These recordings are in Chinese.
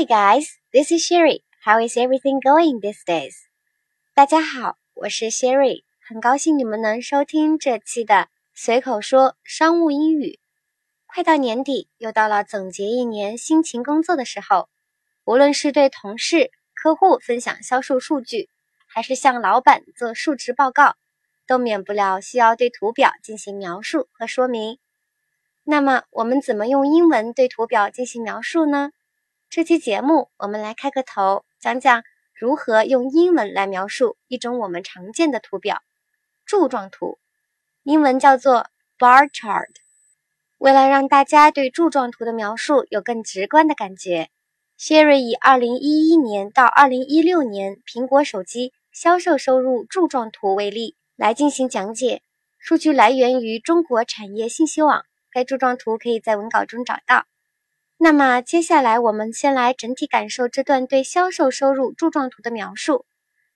Hi guys, this is Sherry. How is everything going these days? 大家好，我是 Sherry，很高兴你们能收听这期的随口说商务英语。快到年底，又到了总结一年辛勤工作的时候。无论是对同事、客户分享销售数据，还是向老板做述职报告，都免不了需要对图表进行描述和说明。那么，我们怎么用英文对图表进行描述呢？这期节目我们来开个头，讲讲如何用英文来描述一种我们常见的图表——柱状图，英文叫做 bar chart。为了让大家对柱状图的描述有更直观的感觉，Sherry 以2011年到2016年苹果手机销售收入柱状图为例来进行讲解。数据来源于中国产业信息网，该柱状图可以在文稿中找到。那么接下来我们先来整体感受这段对销售收入柱状图的描述。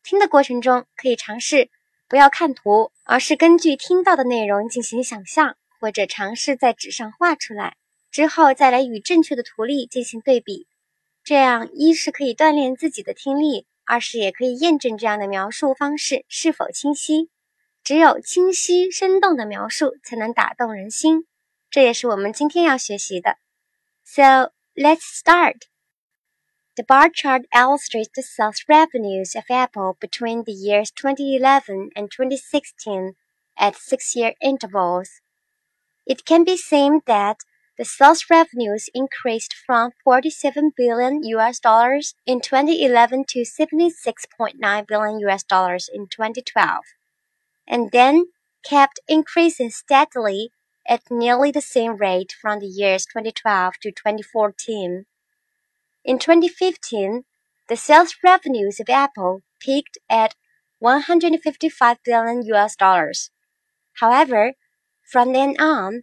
听的过程中可以尝试不要看图，而是根据听到的内容进行想象。或者尝试在纸上画出来，之后再来与正确的图例进行对比，这样一是可以锻炼自己的听力，二是也可以验证这样的描述方式是否清晰。只有清晰生动的描述才能打动人心，这也是我们今天要学习的。So let's start. The bar chart illustrates the sales revenues of Apple between the years 2011 and 2016 at six-year intervals. It can be seen that the sales revenues increased from 47 billion US dollars in 2011 to 76.9 billion US dollars in 2012, and then kept increasing steadily at nearly the same rate from the years 2012 to 2014. In 2015, the sales revenues of Apple peaked at 155 billion US dollars. However, from then on,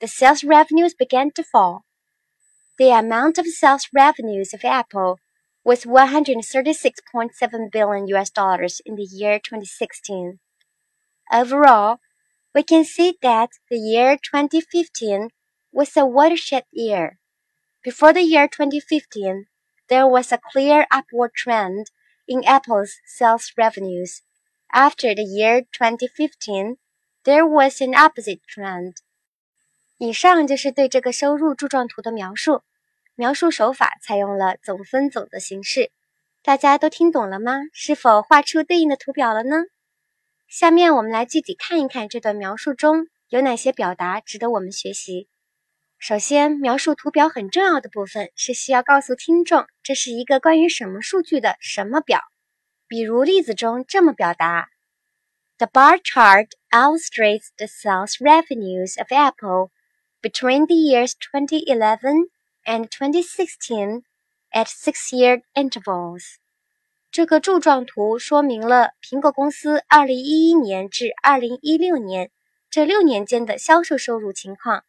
the sales revenues began to fall. The amount of sales revenues of Apple was 136.7 billion US dollars in the year 2016. Overall, we can see that the year 2015 was a watershed year. Before the year 2015, there was a clear upward trend in Apple's sales revenues. After the year 2015, There was an opposite trend。以上就是对这个收入柱状图的描述，描述手法采用了总分总的形式。大家都听懂了吗？是否画出对应的图表了呢？ 下面我们来具体看一看这段描述中有哪些表达值得我们学习。首先，描述图表很重要的部分是需要告诉听众这是一个关于什么数据的什么表。比如例子中这么表达。The bar chart illustrates the sales revenues of Apple between the years 2011 and 2016 at six-year intervals. 这个柱状图说明了苹果公司2011年至2016年这六年间的销售收入情况。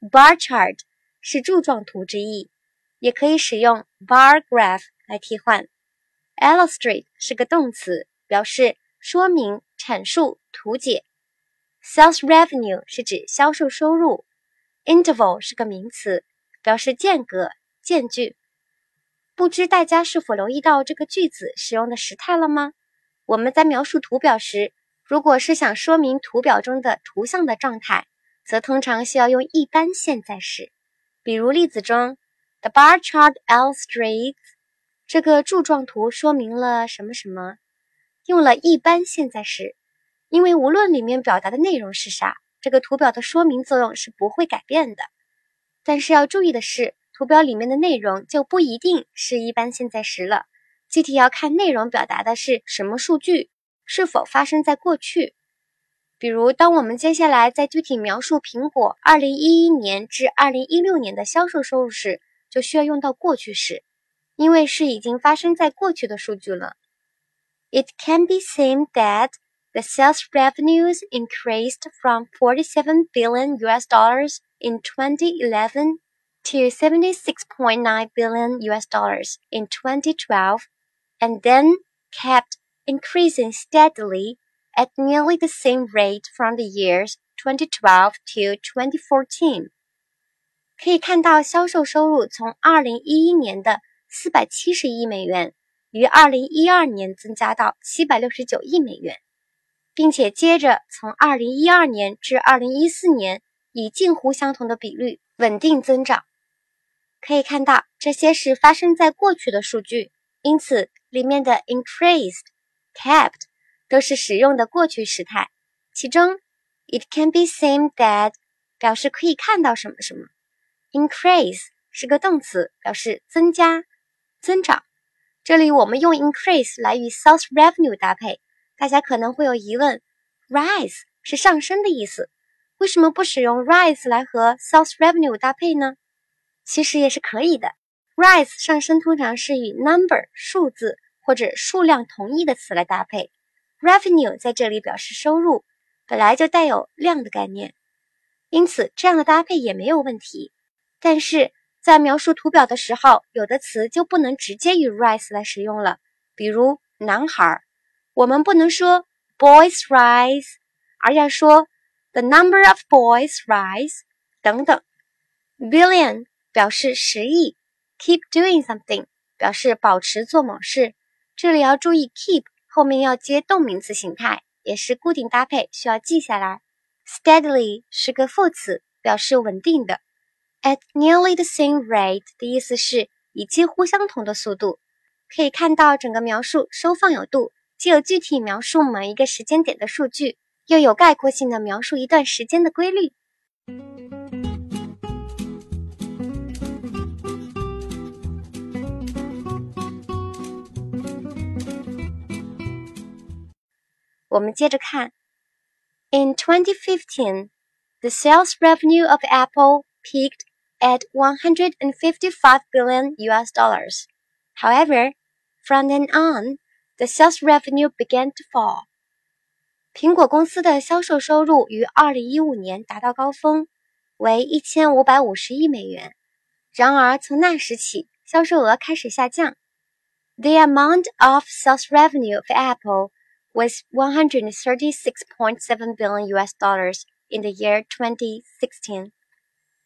Bar chart 是柱状图之意，也可以使用 bar graph 来替换。Illustrate 是个动词，表示说明。阐述、图解。Sales revenue 是指销售收入，interval 是个名词，表示间隔、间距。不知大家是否留意到这个句子使用的时态了吗？我们在描述图表时，如果是想说明图表中的图像的状态，则通常需要用一般现在时。比如例子中，The bar chart illustrates 这个柱状图说明了什么什么。用了一般现在时，因为无论里面表达的内容是啥，这个图表的说明作用是不会改变的。但是要注意的是，图表里面的内容就不一定是一般现在时了，具体要看内容表达的是什么数据，是否发生在过去。比如，当我们接下来再具体描述苹果2011年至2016年的销售收入时，就需要用到过去时，因为是已经发生在过去的数据了。it can be seen that the sales revenues increased from 47 billion US dollars in 2011 to 76.9 billion US dollars in 2012 and then kept increasing steadily at nearly the same rate from the years 2012 to 2014. 可以看到，销售收入从2011年的 四百七十亿美元，于二零一二年增加到七百六十九亿美元，并且接着从二零一二年至二零一四年以近乎相同的比率稳定增长。 可以看到，这些是发生在过去的数据，因此里面的 increased、kept 都是使用的过去时态。其中，it can be seen that 表示可以看到什么什么，increase 是个动词，表示增加、增长。这里我们用 increase 来与 sales revenue 搭配，大家可能会有疑问：rise 是上升的意思，为什么不使用 rise 来和 sales revenue 搭配呢？其实也是可以的。rise 上升通常是与 number 数字或者数量同义的词来搭配，revenue 在这里表示收入，本来就带有量的概念。因此，这样的搭配也没有问题。但是在描述图表的时候，有的词就不能直接与 rise 来使用了。比如男孩，我们不能说 boys rise，而要说 the number of boys rise 等等。billion 表示十亿，keep doing something 表示保持做某事。这里要注意 keep 后面要接动名词形态，也是固定搭配，需要记下来。Steadily 是个副词，表示稳定的。At nearly the same rate 的意思是以几乎相同的速度。可以看到整个描述收放有度，既有具体描述某一个时间点的数据，又有概括性的描述一段时间的规律。我们接着看。In 2015, the sales revenue of Apple peaked at 155 billion US dollars. However, from then on, the sales revenue began to fall. 苹果公司的销售收入于2015年达到高峰，为1550亿美元。然而，从那时起，销售额开始下降。The amount of sales revenue of Apple was 136.7 billion US dollars in the year 2016。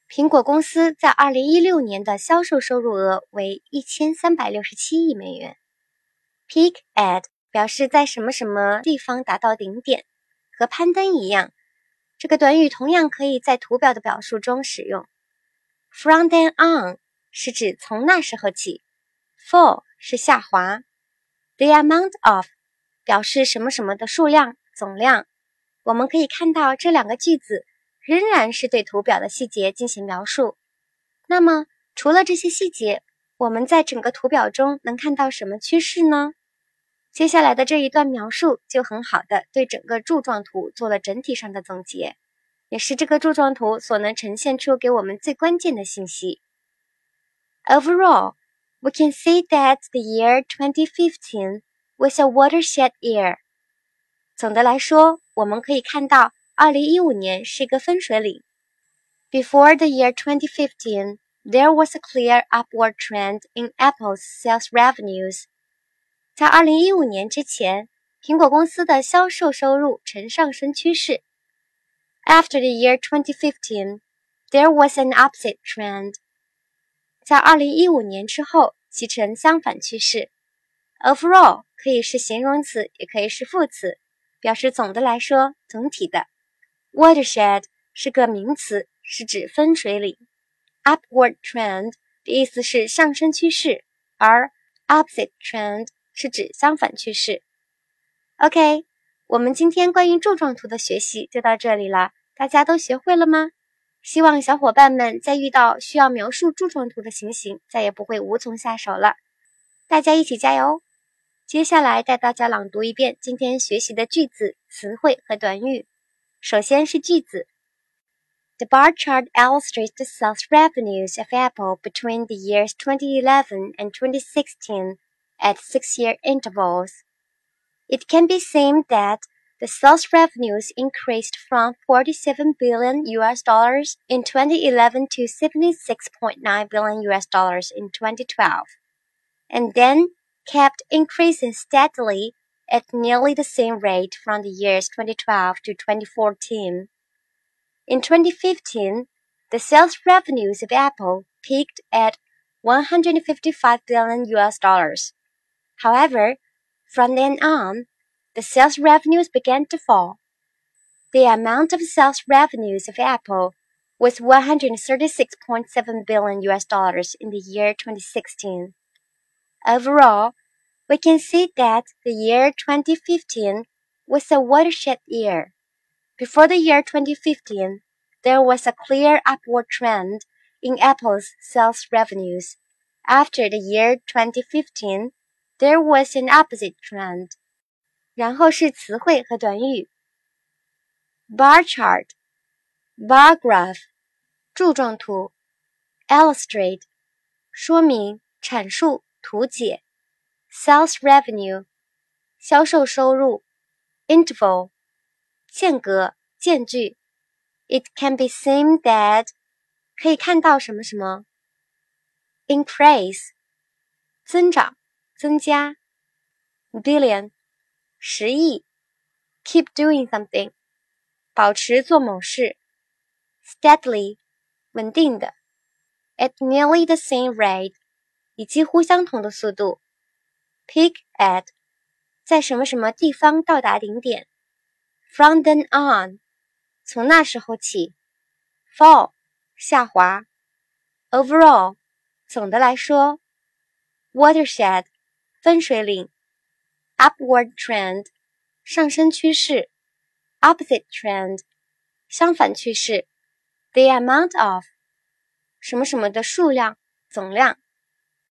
苹果公司在2016年的销售收入额为1367亿美元。Peak at 表示在什么什么地方达到顶点，和攀登一样。这个短语同样可以在图表的表述中使用。From then on 是指从那时候起，fall 是下滑。The amount of 表示什么什么的数量总量，我们可以看到这两个句子仍然是对图表的细节进行描述。那么，除了这些细节，我们在整个图表中能看到什么趋势呢？接下来的这一段描述就很好的对整个柱状图做了整体上的总结，也是这个柱状图所能呈现出给我们最关键的信息。Overall, we can see that the year 2015 was a watershed year。总的来说，我们可以看到，2015年是一个分水岭。Before the year 2015, there was a clear upward trend in Apple's sales revenues。在2015年之前，苹果公司的销售收入呈上升趋势。After the year 2015, there was an opposite trend。在2015年之后，其呈相反趋势。Overall 可以是形容词，也可以是副词，表示总的来说、总体的。Watershed 是个名词，是指分水岭。Upward trend 的意思是上升趋势，而 opposite trend 是指相反趋势。OK，我们今天关于柱状图的学习就到这里了，大家都学会了吗？希望小伙伴们在遇到需要描述柱状图的情形，再也不会无从下手了。大家一起加油！接下来带大家朗读一遍今天学习的句子、词汇和短语。首先是句子：The bar chart illustrates the sales revenues of Apple between the years 2011 and 2016 at six-year intervals. It can be seen that the sales revenues increased from 47 billion US dollars in 2011 to 76.9 billion US dollars in 2012. And then kept increasing steadily at nearly the same rate from the years 2012 to 2014. In 2015, the sales revenues of Apple peaked at 155 billion US dollars. However, from then on, the sales revenues began to fall. The amount of sales revenues of Apple was 136.7 billion US dollars in the year 2016. Overall, we can see that the year 2015 was a watershed year. Before the year 2015, there was a clear upward trend in Apple's sales revenues. After the year 2015, there was an opposite trend. 然后是词汇和短语。bar chart, bar graph, 柱状图；illustrate，说明、阐述、图解 ；sales revenue，销售收入；interval，间隔、间距；it can be seen that，可以看到什么什么；increase，增长、增加；billion，十亿；keep doing something，保持做某事；steadily。稳定的，at nearly the same rate，以几乎相同的速度 ；peak at，在什么什么地方到达顶点；from then on，从那时候起；fall，下滑；overall，总的来说；watershed，分水岭；upward trend，上升趋势；opposite trend，相反趋势。The amount of 什么什么的数量、总量。